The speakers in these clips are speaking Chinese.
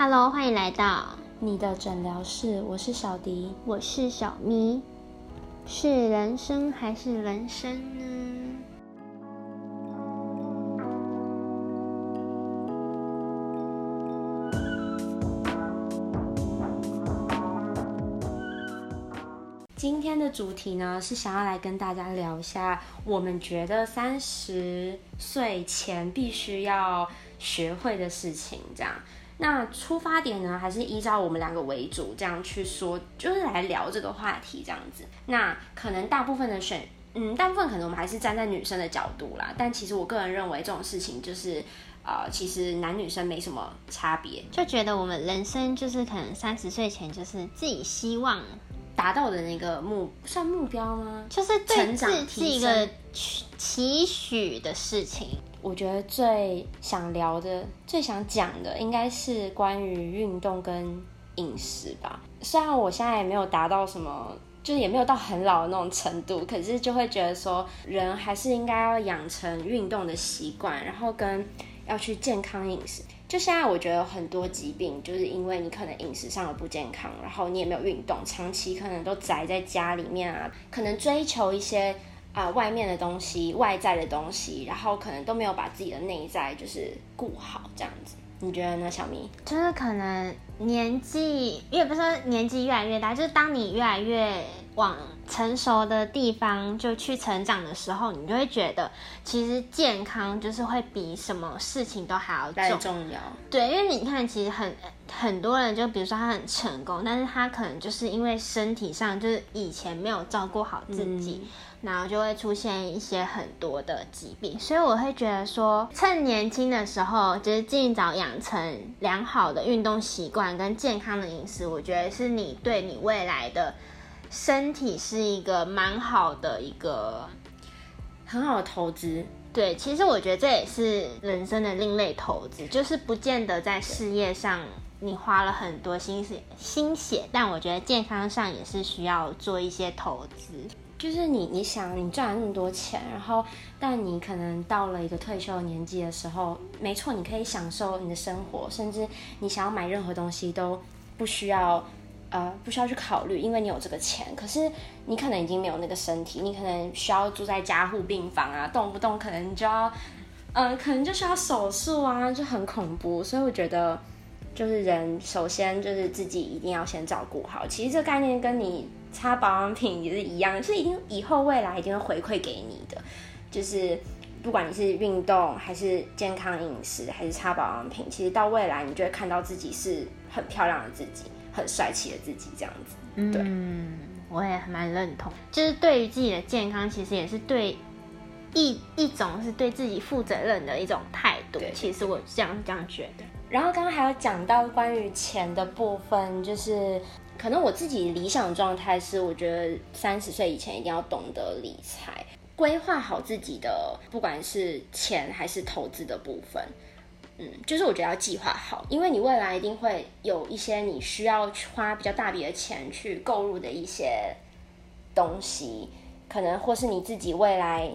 Hello，欢迎来到你的诊疗室，我是小迪，我是小咪。是人生还是人生呢？今天的主题呢，是想要来跟大家聊一下，我们觉得三十岁前必须要学会的事情，这样。那出发点呢，还是依照我们两个为主，这样去说，就是来聊这个话题这样子。那可能大部分的选，嗯，大部分可能我们还是站在女生的角度啦。但其实我个人认为，这种事情就是，呃，其实男女生没什么差别，就觉得我们人生就是可能三十岁前就是自己希望达到的那个目，算目标吗？就是对自己一个期许的事情。我觉得最想聊的、最想讲的，应该是关于运动跟饮食吧。虽然我现在也没有达到什么，就是也没有到很老的那种程度，可是就会觉得说，人还是应该要养成运动的习惯，然后跟要去健康饮食。就现在我觉得很多疾病，就是因为你可能饮食上的不健康，然后你也没有运动，长期可能都宅在家里面啊，可能追求一些。啊，外面的东西，外在的东西，然后可能都没有把自己的内在就是顾好，这样子，你觉得呢，小咪？就是可能年纪，也不是说年纪越来越大，就是当你越来越往成熟的地方就去成长的时候，你就会觉得，其实健康就是会比什么事情都还要重要。对，因为你看，其实很很多人，就比如说他很成功，但是他可能就是因为身体上就是以前没有照顾好自己。然后就会出现一些很多的疾病，所以我会觉得说，趁年轻的时候，就是尽早养成良好的运动习惯跟健康的饮食，我觉得是你对你未来的身体是一个蛮好的一个很好的投资。对，其实我觉得这也是人生的另类投资，就是不见得在事业上你花了很多心血心血，但我觉得健康上也是需要做一些投资。就是你，你想你赚了那么多钱，然后但你可能到了一个退休的年纪的时候，没错，你可以享受你的生活，甚至你想要买任何东西都不需要，呃，不需要去考虑，因为你有这个钱。可是你可能已经没有那个身体，你可能需要住在加护病房啊，动不动可能就要，呃，可能就需要手术啊，就很恐怖。所以我觉得，就是人首先就是自己一定要先照顾好。其实这个概念跟你。擦保养品也是一样，是一定以后未来一定会回馈给你的。就是不管你是运动还是健康饮食，还是擦保养品，其实到未来你就会看到自己是很漂亮的自己，很帅气的自己这样子。对嗯，我也蛮认同，就是对于自己的健康，其实也是对一一种是对自己负责任的一种态度。其实我这样这样觉得。然后刚刚还有讲到关于钱的部分，就是。可能我自己理想状态是，我觉得三十岁以前一定要懂得理财，规划好自己的，不管是钱还是投资的部分，嗯，就是我觉得要计划好，因为你未来一定会有一些你需要花比较大笔的钱去购入的一些东西，可能或是你自己未来，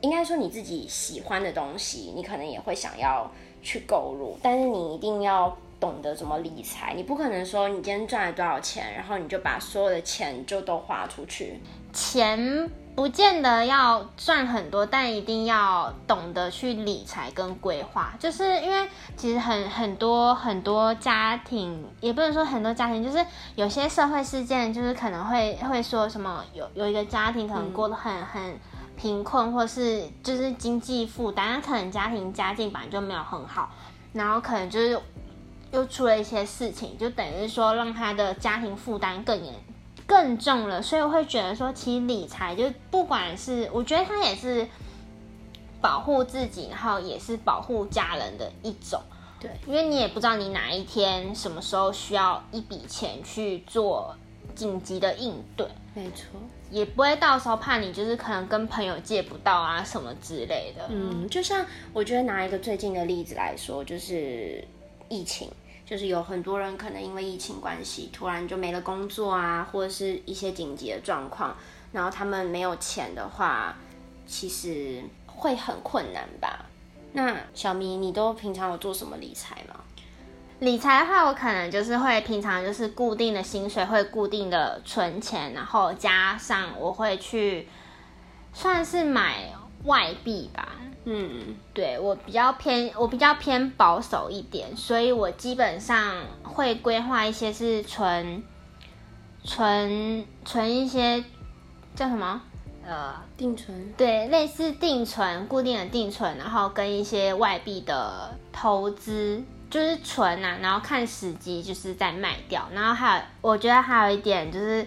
应该说你自己喜欢的东西，你可能也会想要去购入，但是你一定要。懂得怎么理财，你不可能说你今天赚了多少钱，然后你就把所有的钱就都花出去。钱不见得要赚很多，但一定要懂得去理财跟规划。就是因为其实很很多很多家庭，也不能说很多家庭，就是有些社会事件，就是可能会会说什么有有一个家庭可能过得很很贫困，或是就是经济负担，他可能家庭家境本来就没有很好，然后可能就是。又出了一些事情，就等于说让他的家庭负担更严、更重了，所以我会觉得说，其实理财就不管是，我觉得他也是保护自己，然后也是保护家人的一种。对，因为你也不知道你哪一天、什么时候需要一笔钱去做紧急的应对。没错，也不会到时候怕你就是可能跟朋友借不到啊什么之类的。嗯，就像我觉得拿一个最近的例子来说，就是疫情。就是有很多人可能因为疫情关系，突然就没了工作啊，或者是一些紧急的状况，然后他们没有钱的话，其实会很困难吧？那小咪，你都平常有做什么理财吗？理财的话，我可能就是会平常就是固定的薪水会固定的存钱，然后加上我会去算是买外币吧。嗯，对我比较偏，我比较偏保守一点，所以我基本上会规划一些是存存存一些叫什么呃，定存。对，类似定存，固定的定存，然后跟一些外币的投资，就是存啊，然后看时机，就是再卖掉。然后还有，我觉得还有一点就是，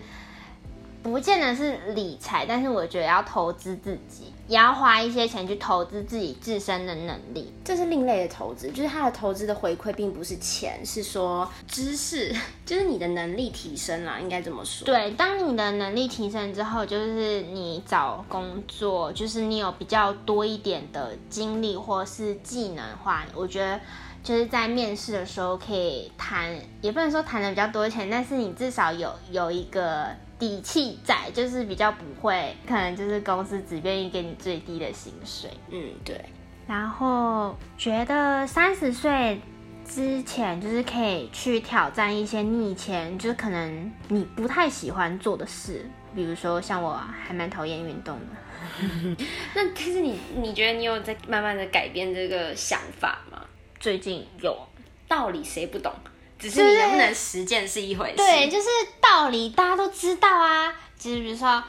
不见得是理财，但是我觉得要投资自己，也要花一些钱去投资自己自身的能力。这是另类的投资，就是它的投资的回馈并不是钱，是说知识，就是你的能力提升了，应该这么说。对，当你的能力提升之后，就是你找工作，就是你有比较多一点的精力或是技能的话，我觉得就是在面试的时候可以谈，也不能说谈的比较多钱，但是你至少有有一个底气在，就是比较不会，可能就是公司只愿意给你最低的薪水。嗯，对。然后觉得三十岁之前，就是可以去挑战一些你以前就是可能你不太喜欢做的事，比如说像我还蛮讨厌运动的，那可是你你觉得你有在慢慢的改变这个想法吗？最近有。道理谁不懂，只是你能不能实践是一回事。对，就是道理大家都知道啊，就是比如说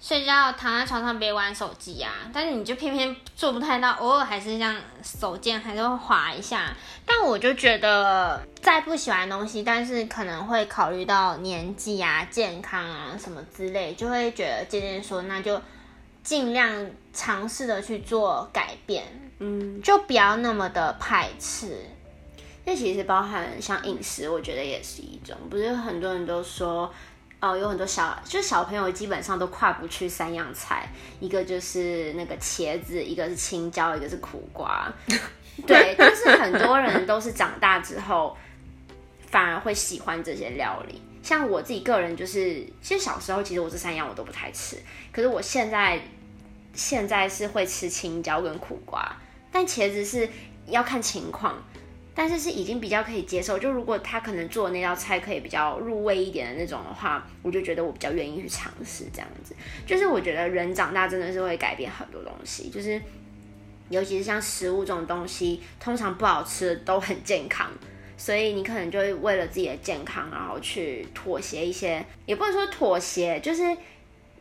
睡觉躺在床上别玩手机啊，但是你就偏偏做不太到，偶尔还是这样手贱还是会滑一下。但我就觉得再不喜欢的东西，但是可能会考虑到年纪啊、健康啊什么之类，就会觉得渐渐说那就尽量尝试的去做改变，嗯，就不要那么的排斥。这其实包含像饮食，我觉得也是一种。不是很多人都说，哦，有很多小，就是小朋友基本上都跨不去三样菜，一个就是那个茄子，一个是青椒，一个是苦瓜。对，但是很多人都是长大之后反而会喜欢这些料理。像我自己个人就是，其实小时候其实我这三样我都不太吃，可是我现在现在是会吃青椒跟苦瓜，但茄子是要看情况。但是是已经比较可以接受，就如果他可能做的那道菜可以比较入味一点的那种的话，我就觉得我比较愿意去尝试这样子。就是我觉得人长大真的是会改变很多东西，就是尤其是像食物这种东西，通常不好吃的都很健康，所以你可能就会为了自己的健康，然后去妥协一些，也不能说妥协，就是。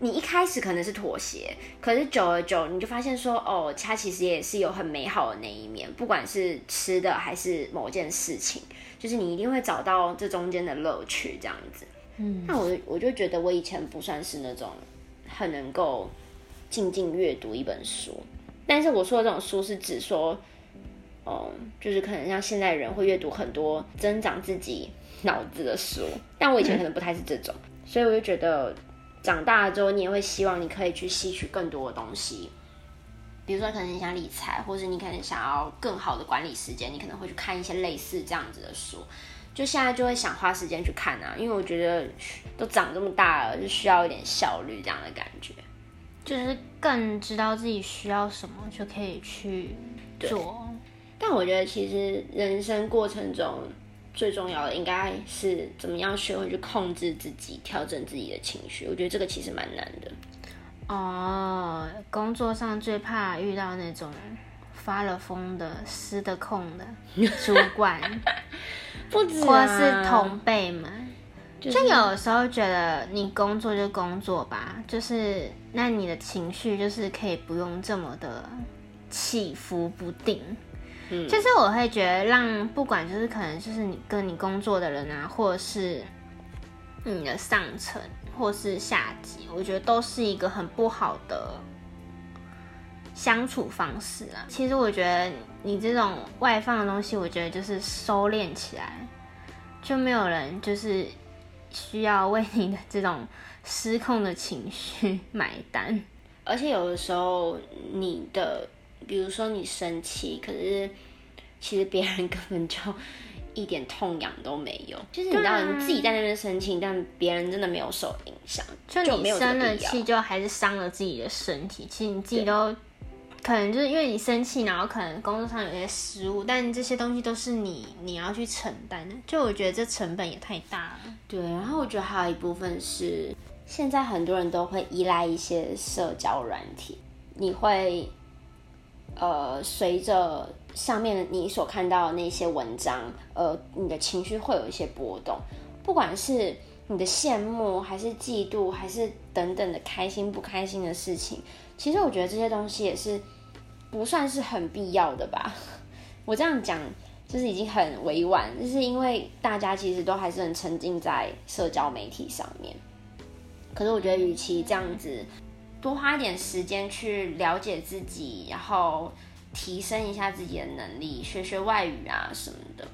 你一开始可能是妥协，可是久而久，你就发现说，哦，它其实也是有很美好的那一面，不管是吃的还是某件事情，就是你一定会找到这中间的乐趣，这样子。嗯，那我我就觉得我以前不算是那种很能够静静阅读一本书，但是我说的这种书是指说，哦，就是可能像现代人会阅读很多增长自己脑子的书，但我以前可能不太是这种，所以我就觉得。长大了之后，你也会希望你可以去吸取更多的东西，比如说可能你想理财，或者你可能想要更好的管理时间，你可能会去看一些类似这样子的书。就现在就会想花时间去看啊，因为我觉得都长这么大了，就需要一点效率这样的感觉，就是更知道自己需要什么，就可以去做。但我觉得其实人生过程中。最重要的应该是怎么样学会去控制自己，调整自己的情绪。我觉得这个其实蛮难的。哦，工作上最怕遇到那种发了疯的、失的控 的主管，不止、或是同辈们。就有时候觉得你工作就工作吧，就是那你的情绪就是可以不用这么的起伏不定。就是我会觉得，让不管就是可能就是你跟你工作的人啊，或者是你的上层，或是下级，我觉得都是一个很不好的相处方式啊。其实我觉得你这种外放的东西，我觉得就是收敛起来，就没有人就是需要为你的这种失控的情绪买单。而且有的时候你的。比如说你生气，可是其实别人根本就一点痛痒都没有。就是你知道你自己在那边生气，但别人真的没有受影响。就你生了气，就还是伤了自己的身体。其实你自己都可能就是因为你生气，然后可能工作上有些失误，但这些东西都是你你要去承担的。就我觉得这成本也太大了。对，然后我觉得还有一部分是，现在很多人都会依赖一些社交软体，你会呃随着上面你所看到的那些文章，呃，你的情绪会有一些波动，不管是你的羡慕，还是嫉妒，还是等等的开心不开心的事情，其实我觉得这些东西也是不算是很必要的吧。我这样讲就是已经很委婉，就是因为大家其实都还是很沉浸在社交媒体上面。可是我觉得，与其这样子，多花一点时间去了解自己，然后提升一下自己的能力，学学外语啊什么的。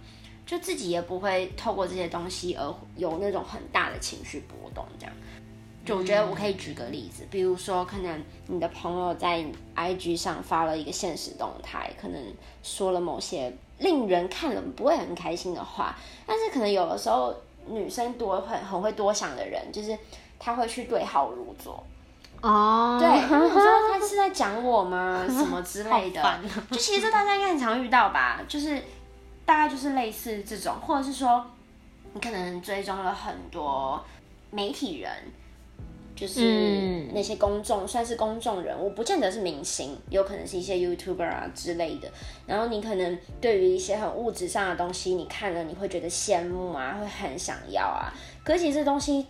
就自己也不会透过这些东西而有那种很大的情绪波动，这样。就我觉得我可以举个例子，比如说可能你的朋友在 IG 上发了一个现实动态，可能说了某些令人看了不会很开心的话，但是可能有的时候女生多很很会多想的人，就是她会去对号入座。哦，对，你知道他是在讲我吗？什么之类的？就其实大家应该很常遇到吧，就是。大概就是类似这种，或者是说，你可能追踪了很多媒体人，就是那些公众，算是公众人物，不见得是明星，有可能是一些 YouTuber 啊之类的。然后你可能对于一些很物质上的东西，你看了你会觉得羡慕啊，会很想要啊。可其实这东西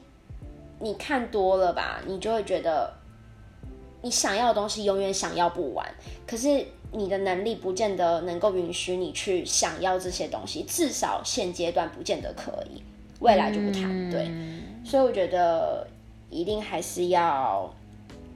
你看多了吧，你就会觉得你想要的东西永远想要不完。可是。你的能力不见得能够允许你去想要这些东西，至少现阶段不见得可以，未来就不谈。对，所以我觉得一定还是要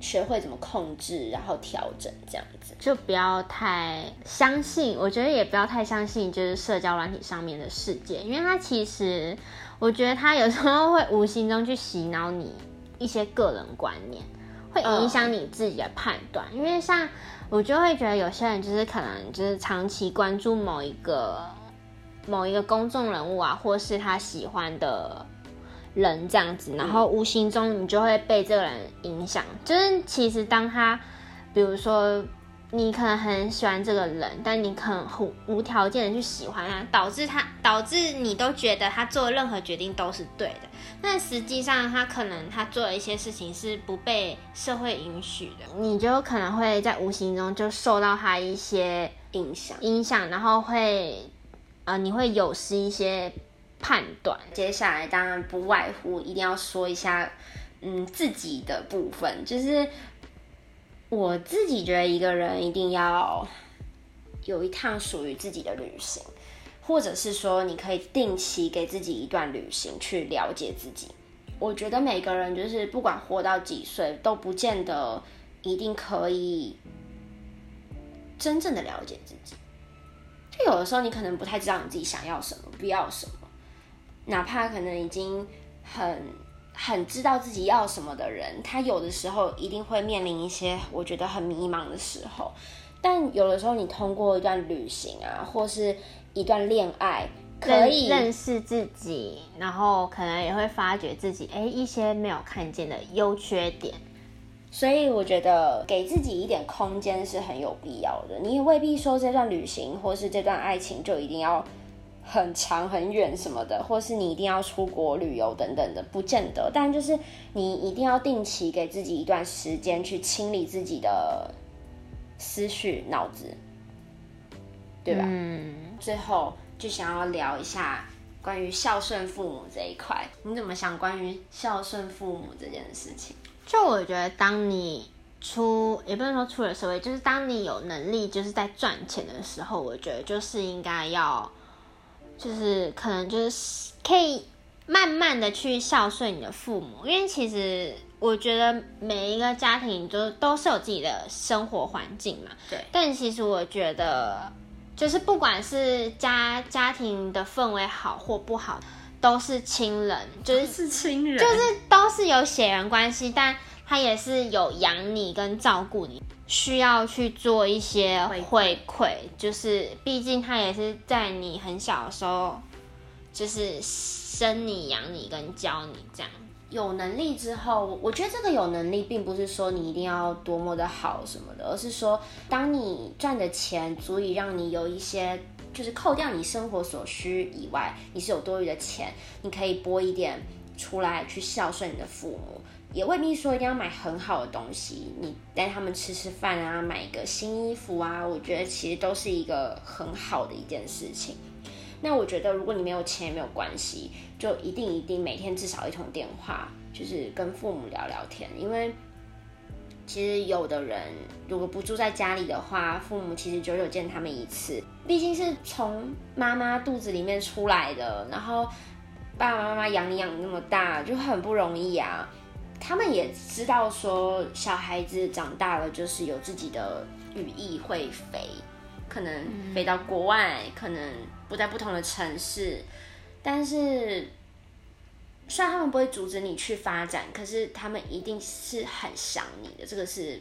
学会怎么控制，然后调整这样子，就不要太相信。我觉得也不要太相信，就是社交软体上面的世界，因为它其实，我觉得他有时候会无形中去洗脑你一些个人观念，会影响你自己的判断，因为像。我就会觉得有些人就是可能就是长期关注某一个某一个公众人物啊，或是他喜欢的人这样子，然后无形中你就会被这个人影响。就是其实当他，比如说你可能很喜欢这个人，但你可能无无条件的去喜欢他，导致他导致你都觉得他做任何决定都是对的。但实际上，他可能他做的一些事情是不被社会允许的，你就可能会在无形中就受到他一些影响，影响，然后会，呃，你会有失一些判断。接下来当然不外乎一定要说一下，嗯，自己的部分，就是我自己觉得一个人一定要有一趟属于自己的旅行。或者是说，你可以定期给自己一段旅行，去了解自己。我觉得每个人就是不管活到几岁，都不见得一定可以真正的了解自己。就有的时候，你可能不太知道你自己想要什么，不要什么。哪怕可能已经很很知道自己要什么的人，他有的时候一定会面临一些我觉得很迷茫的时候。但有的时候，你通过一段旅行啊，或是一段恋爱，可以认识自己，然后可能也会发觉自己哎一些没有看见的优缺点。所以我觉得给自己一点空间是很有必要的。你也未必说这段旅行或是这段爱情就一定要很长很远什么的，或是你一定要出国旅游等等的，不见得。但就是你一定要定期给自己一段时间去清理自己的。思绪、脑子，对吧？嗯。最后就想要聊一下关于孝顺父母这一块，你怎么想？关于孝顺父母这件事情，就我觉得，当你出也不能说出了社会，就是当你有能力，就是在赚钱的时候，我觉得就是应该要，就是可能就是可以慢慢的去孝顺你的父母，因为其实。我觉得每一个家庭都都是有自己的生活环境嘛，对。但其实我觉得，就是不管是家家庭的氛围好或不好，都是亲人，就是亲人，就是都是有血缘关系，但他也是有养你跟照顾你，需要去做一些回馈，就是毕竟他也是在你很小的时候，就是生你养你跟教你这样。有能力之后，我觉得这个有能力，并不是说你一定要多么的好什么的，而是说，当你赚的钱足以让你有一些，就是扣掉你生活所需以外，你是有多余的钱，你可以拨一点出来去孝顺你的父母，也未必说一定要买很好的东西，你带他们吃吃饭啊，买一个新衣服啊，我觉得其实都是一个很好的一件事情。那我觉得，如果你没有钱也没有关系，就一定一定每天至少一通电话，就是跟父母聊聊天。因为其实有的人如果不住在家里的话，父母其实久久见他们一次，毕竟是从妈妈肚子里面出来的，然后爸爸妈妈养你养那么大，就很不容易啊。他们也知道说，小孩子长大了就是有自己的羽翼会飞，可能飞到国外，可能。不在不同的城市，但是虽然他们不会阻止你去发展，可是他们一定是很想你的，这个是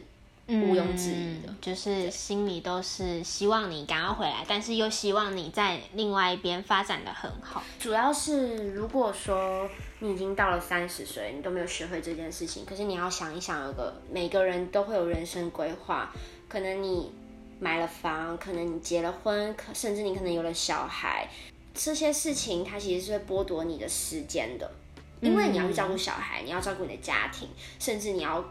毋庸置疑的。就是心里都是希望你赶快回来，但是又希望你在另外一边发展的很好。主要是如果说你已经到了三十岁，你都没有学会这件事情，可是你要想一想，有个每个人都会有人生规划，可能你。买了房，可能你结了婚，可甚至你可能有了小孩，这些事情它其实是会剥夺你的时间的，因为你要去照顾小孩，你要照顾你的家庭，甚至你要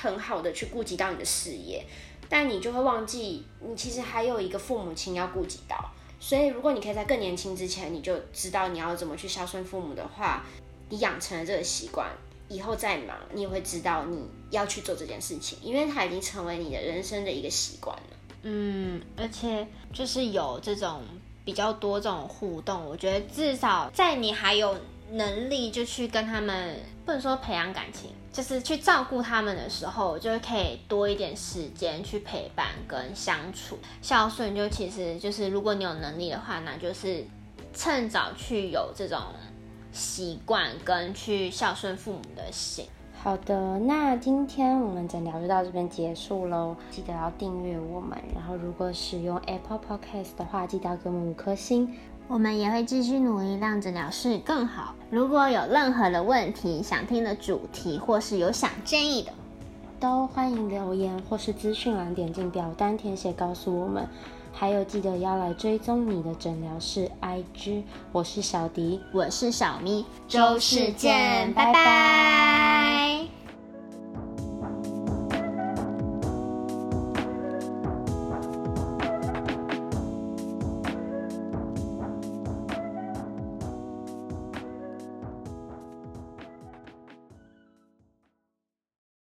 很好的去顾及到你的事业，但你就会忘记你其实还有一个父母亲要顾及到。所以如果你可以在更年轻之前，你就知道你要怎么去孝顺父母的话，你养成了这个习惯，以后再忙你也会知道你要去做这件事情，因为它已经成为你的人生的一个习惯了。嗯，而且就是有这种比较多这种互动，我觉得至少在你还有能力就去跟他们，不能说培养感情，就是去照顾他们的时候，就可以多一点时间去陪伴跟相处。孝顺就其实就是如果你有能力的话，那就是趁早去有这种习惯跟去孝顺父母的心。好的，那今天我们诊疗就到这边结束喽。记得要订阅我们，然后如果使用 Apple Podcast 的话，记得要给我们五颗星。我们也会继续努力让诊疗室更好。如果有任何的问题、想听的主题，或是有想建议的，都欢迎留言或是资讯栏点进表单填写告诉我们。还有记得要来追踪你的诊疗室 IG。我是小迪，我是小咪，周四见，拜拜。